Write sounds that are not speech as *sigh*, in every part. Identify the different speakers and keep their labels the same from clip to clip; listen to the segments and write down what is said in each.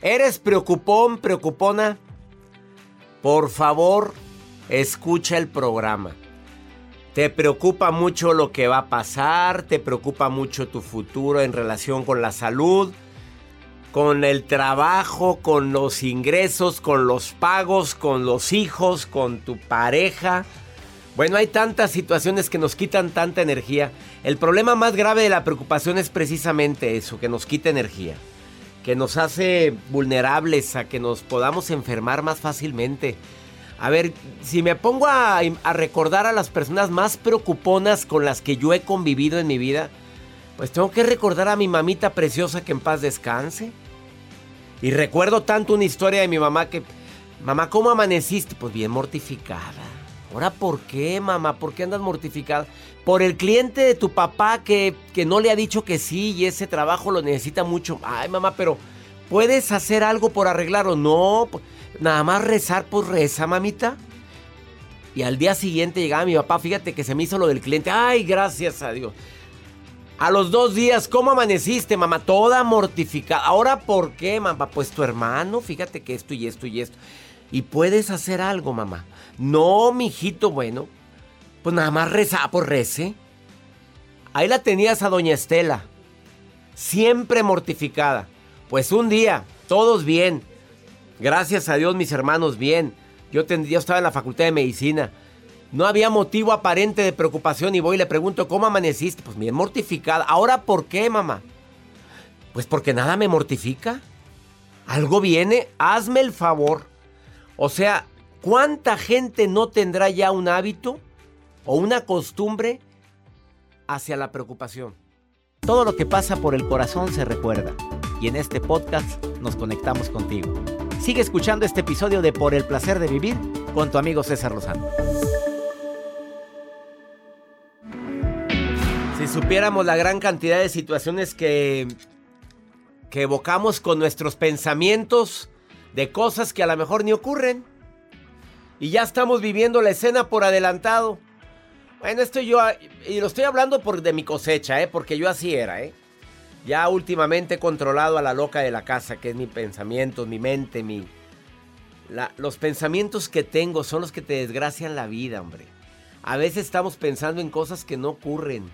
Speaker 1: ¿Eres preocupón, preocupona? Por favor, escucha el programa. ¿Te preocupa mucho lo que va a pasar? ¿Te preocupa mucho tu futuro en relación con la salud? con el trabajo, con los ingresos, con los pagos, con los hijos, con tu pareja. Bueno, hay tantas situaciones que nos quitan tanta energía. El problema más grave de la preocupación es precisamente eso, que nos quita energía, que nos hace vulnerables a que nos podamos enfermar más fácilmente. A ver, si me pongo a, recordar a las personas más preocuponas con las que yo he convivido en mi vida, pues tengo que recordar a mi mamita preciosa que en paz descanse. Y recuerdo tanto una historia de mi mamá que, mamá, ¿cómo amaneciste? Pues bien mortificada. Ahora, ¿por qué, mamá? ¿Por qué andas mortificada? Por el cliente de tu papá que, que no le ha dicho que sí y ese trabajo lo necesita mucho. Ay, mamá, pero ¿puedes hacer algo por arreglarlo? No, nada más rezar, pues reza, mamita. Y al día siguiente llegaba mi papá, fíjate que se me hizo lo del cliente. Ay, gracias a Dios. A los dos días, ¿cómo amaneciste, mamá? Toda mortificada. Ahora, ¿por qué, mamá? Pues tu hermano, fíjate que esto y esto y esto. Y puedes hacer algo, mamá. No, mijito, bueno. Pues nada más reza, por rece. Ahí la tenías a doña Estela. Siempre mortificada. Pues un día, todos bien. Gracias a Dios, mis hermanos, bien. Yo, yo estaba en la facultad de medicina. No había motivo aparente de preocupación y voy y le pregunto, ¿cómo amaneciste? Pues bien mortificada. ¿Ahora por qué, mamá? Pues porque nada me mortifica. Algo viene, hazme el favor. O sea, ¿cuánta gente no tendrá ya un hábito o una costumbre hacia la preocupación? Todo lo que pasa por el corazón se recuerda. Y en este podcast nos conectamos contigo. Sigue escuchando este episodio de Por el placer de vivir con tu amigo César Lozano. Si supiéramos la gran cantidad de situaciones que, que evocamos con nuestros pensamientos de cosas que a lo mejor ni ocurren. Y ya estamos viviendo la escena por adelantado. Bueno, esto yo, y lo estoy hablando por de mi cosecha, ¿eh? porque yo así era, ¿eh? Ya últimamente he controlado a la loca de la casa, que es mi pensamiento, mi mente, mi... los pensamientos que tengo son los que te desgracian la vida, hombre. A veces estamos pensando en cosas que no ocurren.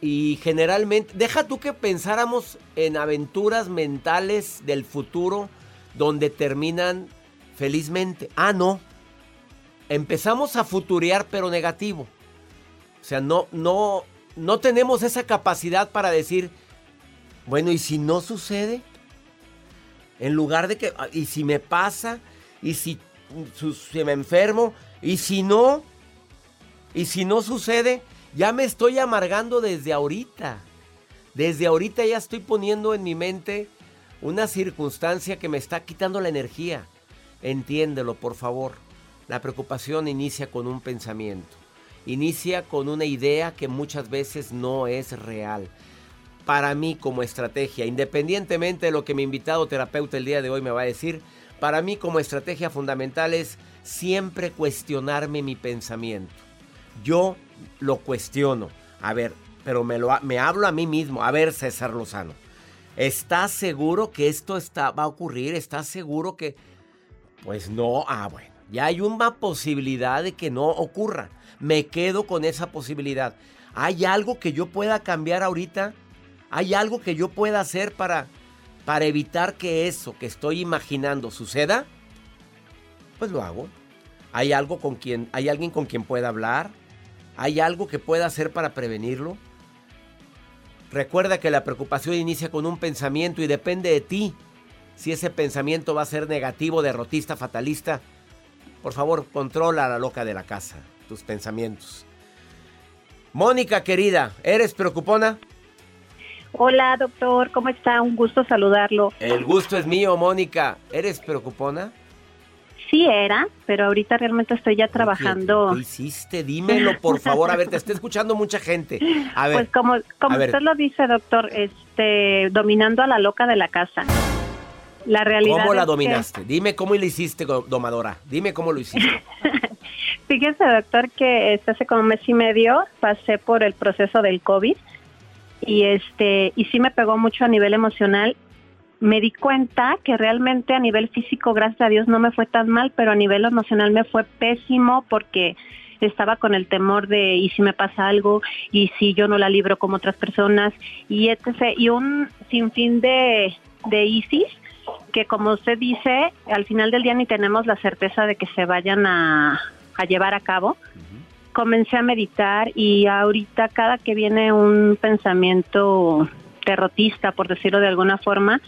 Speaker 1: Y generalmente, deja tú que pensáramos en aventuras mentales del futuro donde terminan felizmente. Ah, no. Empezamos a futurear pero negativo. O sea, no, no, no tenemos esa capacidad para decir, bueno, ¿y si no sucede? En lugar de que, ah, ¿y si me pasa? ¿Y si, si me enfermo? ¿Y si no? ¿Y si no sucede? Ya me estoy amargando desde ahorita. Desde ahorita ya estoy poniendo en mi mente una circunstancia que me está quitando la energía. Entiéndelo, por favor. La preocupación inicia con un pensamiento. Inicia con una idea que muchas veces no es real. Para mí como estrategia, independientemente de lo que mi invitado terapeuta el día de hoy me va a decir, para mí como estrategia fundamental es siempre cuestionarme mi pensamiento. Yo lo cuestiono. A ver, pero me, lo, me hablo a mí mismo. A ver, César Lozano, ¿estás seguro que esto está, va a ocurrir? ¿Estás seguro que...? Pues no, ah, bueno, ya hay una posibilidad de que no ocurra. Me quedo con esa posibilidad. ¿Hay algo que yo pueda cambiar ahorita? ¿Hay algo que yo pueda hacer para, para evitar que eso que estoy imaginando suceda? Pues lo hago. ¿Hay algo con quien, hay alguien con quien pueda hablar? ¿Hay algo que pueda hacer para prevenirlo? Recuerda que la preocupación inicia con un pensamiento y depende de ti si ese pensamiento va a ser negativo, derrotista, fatalista. Por favor, controla a la loca de la casa, tus pensamientos. Mónica, querida, ¿eres preocupona?
Speaker 2: Hola, doctor, ¿cómo está? Un gusto saludarlo.
Speaker 1: El gusto es mío, Mónica. ¿Eres preocupona?
Speaker 2: Sí era, pero ahorita realmente estoy ya trabajando.
Speaker 1: ¿Qué, hiciste? Dímelo, por *laughs* favor. A ver, te está escuchando mucha gente. A ver.
Speaker 2: Pues como, como usted lo dice, doctor, este, dominando a la loca de la casa. La realidad
Speaker 1: ¿Cómo la dominaste? Dime cómo le hiciste, domadora. Dime cómo lo hiciste. *laughs*
Speaker 2: Fíjese, doctor, que este, hace como un mes y medio pasé por el proceso del COVID y este y sí me pegó mucho a nivel emocional. Me di cuenta que realmente a nivel físico, gracias a Dios, no me fue tan mal, pero a nivel emocional me fue pésimo porque estaba con el temor de y si me pasa algo y si yo no la libro como otras personas y etc. Y un sinfín de, de ISIS que como usted dice, al final del día ni tenemos la certeza de que se vayan a, a llevar a cabo. Comencé a meditar y ahorita cada que viene un pensamiento derrotista, por decirlo de alguna forma,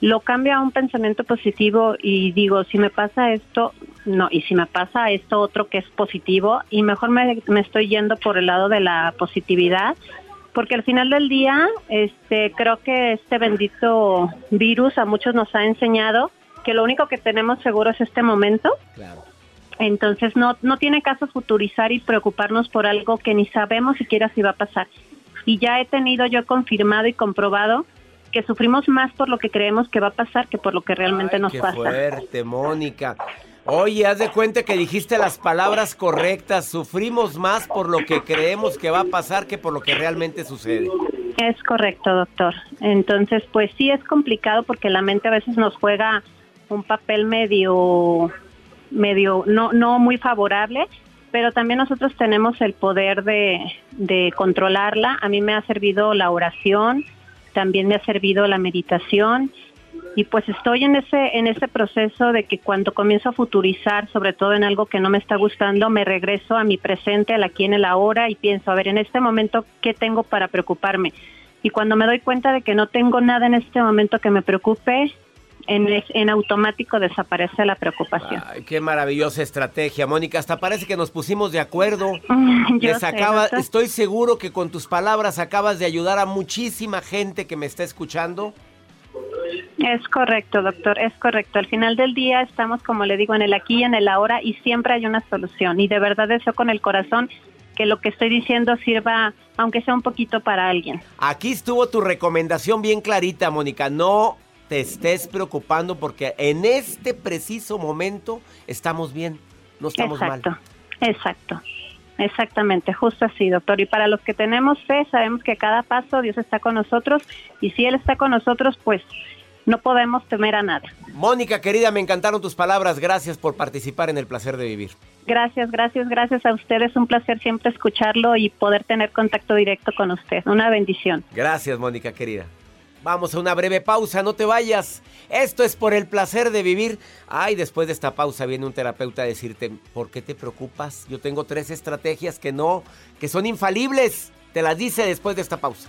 Speaker 2: lo cambio a un pensamiento positivo y digo, si me pasa esto, no, y si me pasa esto otro que es positivo, y mejor me, me estoy yendo por el lado de la positividad, porque al final del día, este, creo que este bendito virus a muchos nos ha enseñado que lo único que tenemos seguro es este momento. Claro entonces no, no tiene caso futurizar y preocuparnos por algo que ni sabemos siquiera si va a pasar. Y ya he tenido yo confirmado y comprobado que sufrimos más por lo que creemos que va a pasar que por lo que realmente nos
Speaker 1: qué
Speaker 2: pasa.
Speaker 1: fuerte, Mónica. Oye, haz de cuenta que dijiste las palabras correctas. Sufrimos más por lo que creemos que va a pasar que por lo que realmente sucede.
Speaker 2: Es correcto, doctor. Entonces, pues sí es complicado porque la mente a veces nos juega un papel medio medio no no muy favorable pero también nosotros tenemos el poder de, de controlarla. A mí me ha servido la oración también me ha servido la meditación y pues estoy en ese en ese proceso de que cuando comienzo a futurizar sobre todo en algo que no me está gustando me regreso a mi presente al aquí en el ahora y pienso a ver en este momento qué tengo para preocuparme y cuando me doy cuenta de que no tengo nada en este momento que me preocupe en, en, automático desaparece la preocupación.
Speaker 1: Ay, qué maravillosa estrategia, Mónica. Hasta parece que nos pusimos de acuerdo. *laughs*
Speaker 2: Les
Speaker 1: acaba, estoy seguro que con tus palabras acabas de ayudar a muchísima gente que me está escuchando.
Speaker 2: Es correcto, doctor, es correcto. Al final del día estamos, como le digo, en el aquí y en el ahora y siempre hay una solución. Y de verdad deseo con el corazón que lo que estoy diciendo sirva, aunque sea un poquito para alguien.
Speaker 1: Aquí estuvo tu recomendación bien clarita, Mónica. No te estés preocupando porque en este preciso momento estamos bien, no estamos
Speaker 2: exacto, mal. Exacto, exactamente, justo así, doctor. Y para los que tenemos fe, sabemos que cada paso Dios está con nosotros y si Él está con nosotros, pues no podemos temer a nada.
Speaker 1: Mónica, querida, me encantaron tus palabras. Gracias por participar en el placer de vivir.
Speaker 2: Gracias, gracias, gracias a ustedes. Un placer siempre escucharlo y poder tener contacto directo con usted. Una bendición.
Speaker 1: Gracias, Mónica, querida. Vamos a una breve pausa, no te vayas. Esto es por el placer de vivir. Ay, después de esta pausa viene un terapeuta a decirte, ¿por qué te preocupas? Yo tengo tres estrategias que no, que son infalibles. Te las dice después de esta pausa.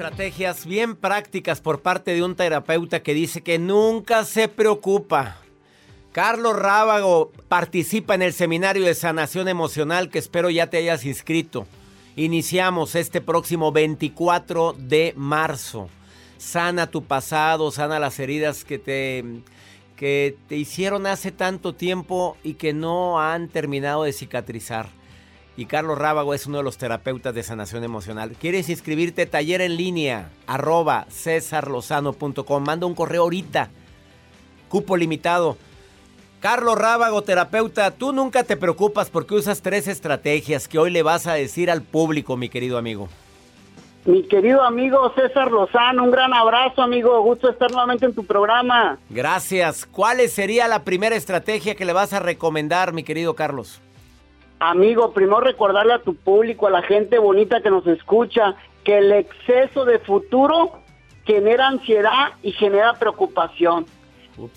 Speaker 1: Estrategias bien prácticas por parte de un terapeuta que dice que nunca se preocupa. Carlos Rábago participa en el seminario de sanación emocional que espero ya te hayas inscrito. Iniciamos este próximo 24 de marzo. Sana tu pasado, sana las heridas que te, que te hicieron hace tanto tiempo y que no han terminado de cicatrizar. Y Carlos Rábago es uno de los terapeutas de sanación emocional. ¿Quieres inscribirte? Taller en línea, arroba cesarlozano.com. Manda un correo ahorita. Cupo limitado. Carlos Rábago, terapeuta, tú nunca te preocupas porque usas tres estrategias que hoy le vas a decir al público, mi querido amigo.
Speaker 3: Mi querido amigo César Lozano, un gran abrazo, amigo. Gusto estar nuevamente en tu programa.
Speaker 1: Gracias. ¿Cuál sería la primera estrategia que le vas a recomendar, mi querido Carlos?
Speaker 3: Amigo, primero recordarle a tu público, a la gente bonita que nos escucha, que el exceso de futuro genera ansiedad y genera preocupación.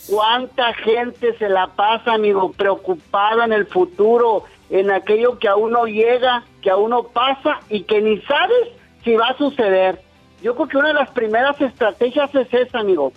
Speaker 3: ¿Cuánta gente se la pasa, amigo, preocupada en el futuro, en aquello que aún no llega, que aún no pasa y que ni sabes si va a suceder? Yo creo que una de las primeras estrategias es esa, amigo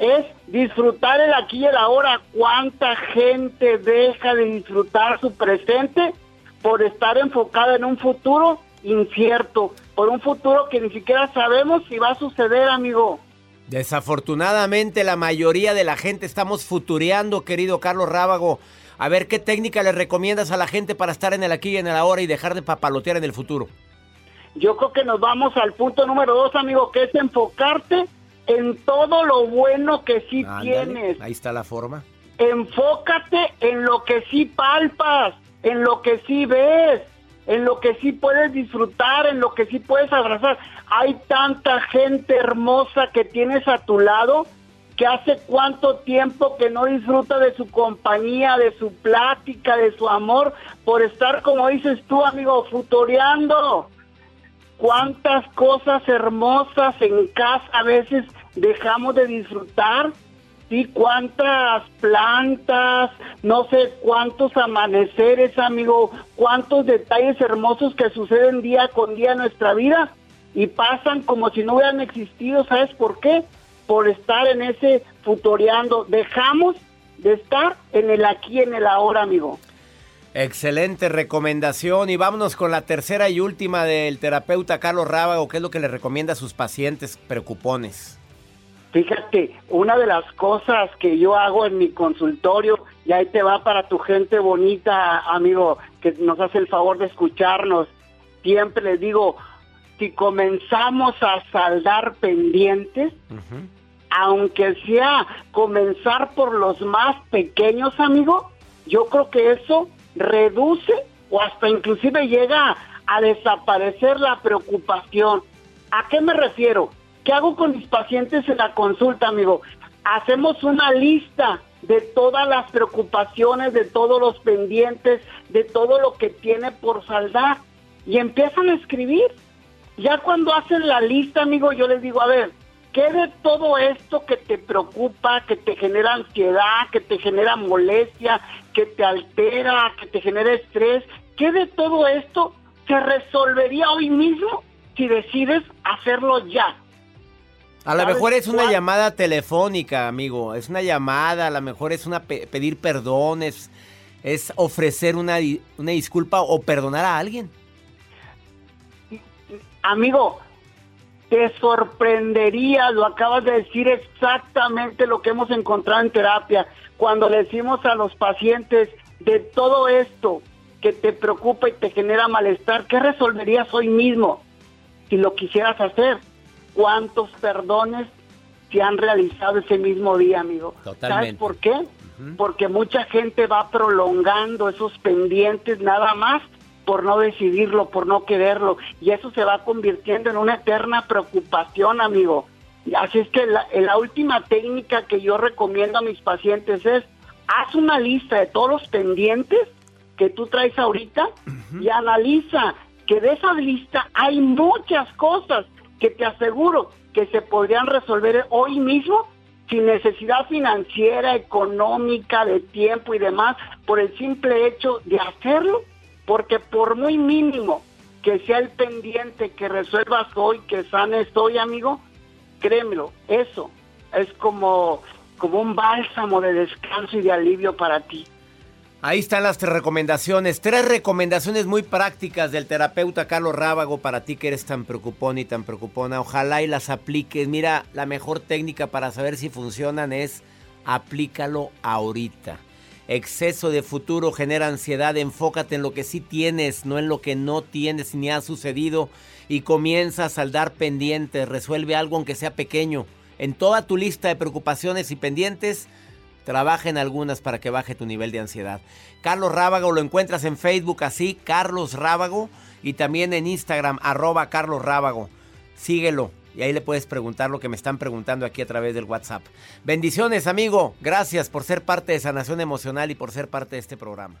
Speaker 3: es disfrutar el aquí y el ahora. ¿Cuánta gente deja de disfrutar su presente por estar enfocada en un futuro incierto, por un futuro que ni siquiera sabemos si va a suceder, amigo?
Speaker 1: Desafortunadamente la mayoría de la gente estamos futureando, querido Carlos Rábago. A ver qué técnica le recomiendas a la gente para estar en el aquí y en el ahora y dejar de papalotear en el futuro.
Speaker 3: Yo creo que nos vamos al punto número dos, amigo, que es enfocarte en todo lo bueno que sí tienes.
Speaker 1: Ahí está la forma.
Speaker 3: Enfócate en lo que sí palpas, en lo que sí ves, en lo que sí puedes disfrutar, en lo que sí puedes abrazar. Hay tanta gente hermosa que tienes a tu lado que hace cuánto tiempo que no disfruta de su compañía, de su plática, de su amor, por estar, como dices tú, amigo, futoreando. Cuántas cosas hermosas en casa a veces dejamos de disfrutar, ¿sí? Cuántas plantas, no sé cuántos amaneceres, amigo, cuántos detalles hermosos que suceden día con día en nuestra vida y pasan como si no hubieran existido, ¿sabes por qué? Por estar en ese futoreando. Dejamos de estar en el aquí, en el ahora, amigo.
Speaker 1: Excelente recomendación y vámonos con la tercera y última del terapeuta Carlos Rábago, ¿qué es lo que le recomienda a sus pacientes preocupones?
Speaker 3: Fíjate, una de las cosas que yo hago en mi consultorio, y ahí te va para tu gente bonita, amigo, que nos hace el favor de escucharnos, siempre les digo, si comenzamos a saldar pendientes, aunque sea comenzar por los más pequeños, amigo, yo creo que eso reduce o hasta inclusive llega a desaparecer la preocupación. ¿A qué me refiero? ¿Qué hago con mis pacientes en la consulta, amigo? Hacemos una lista de todas las preocupaciones, de todos los pendientes, de todo lo que tiene por saldar y empiezan a escribir. Ya cuando hacen la lista, amigo, yo les digo, a ver, ¿qué de todo esto que te preocupa, que te genera ansiedad, que te genera molestia, que te altera, que te genera estrés, qué de todo esto se resolvería hoy mismo si decides hacerlo ya?
Speaker 1: A lo mejor es una llamada telefónica, amigo. Es una llamada, a lo mejor es una pedir perdones, es ofrecer una, una disculpa o perdonar a alguien.
Speaker 3: Amigo, te sorprendería, lo acabas de decir exactamente lo que hemos encontrado en terapia, cuando le decimos a los pacientes de todo esto que te preocupa y te genera malestar, ¿qué resolverías hoy mismo si lo quisieras hacer? Cuántos perdones se han realizado ese mismo día, amigo. ¿Sabes por qué? Porque mucha gente va prolongando esos pendientes nada más por no decidirlo, por no quererlo, y eso se va convirtiendo en una eterna preocupación, amigo. Así es que la, última técnica que yo recomiendo a mis pacientes es, haz una lista de todos los pendientes que tú traes ahorita y analiza que de esa lista hay muchas cosas que te aseguro que se podrían resolver hoy mismo sin necesidad financiera, económica, de tiempo y demás, por el simple hecho de hacerlo, porque por muy mínimo que sea el pendiente, que resuelvas hoy, que sanes hoy, amigo, créemelo, eso es como, como un bálsamo de descanso y de alivio para ti.
Speaker 1: Ahí están las tres recomendaciones, tres recomendaciones muy prácticas del terapeuta Carlos Rábago para ti que eres tan preocupón y tan preocupona. Ojalá y las apliques. Mira, la mejor técnica para saber si funcionan es aplícalo ahorita. Exceso de futuro genera ansiedad, enfócate en lo que sí tienes, no en lo que no tienes ni ha sucedido y comienza a saldar pendientes, resuelve algo aunque sea pequeño. En toda tu lista de preocupaciones y pendientes, trabaja en algunas para que baje tu nivel de ansiedad. Carlos Rábago lo encuentras en Facebook así, Carlos Rábago, y también en Instagram, arroba Carlos Rábago. Síguelo y ahí le puedes preguntar lo que me están preguntando aquí a través del WhatsApp. Bendiciones, amigo. Gracias por ser parte de Sanación Emocional y por ser parte de este programa.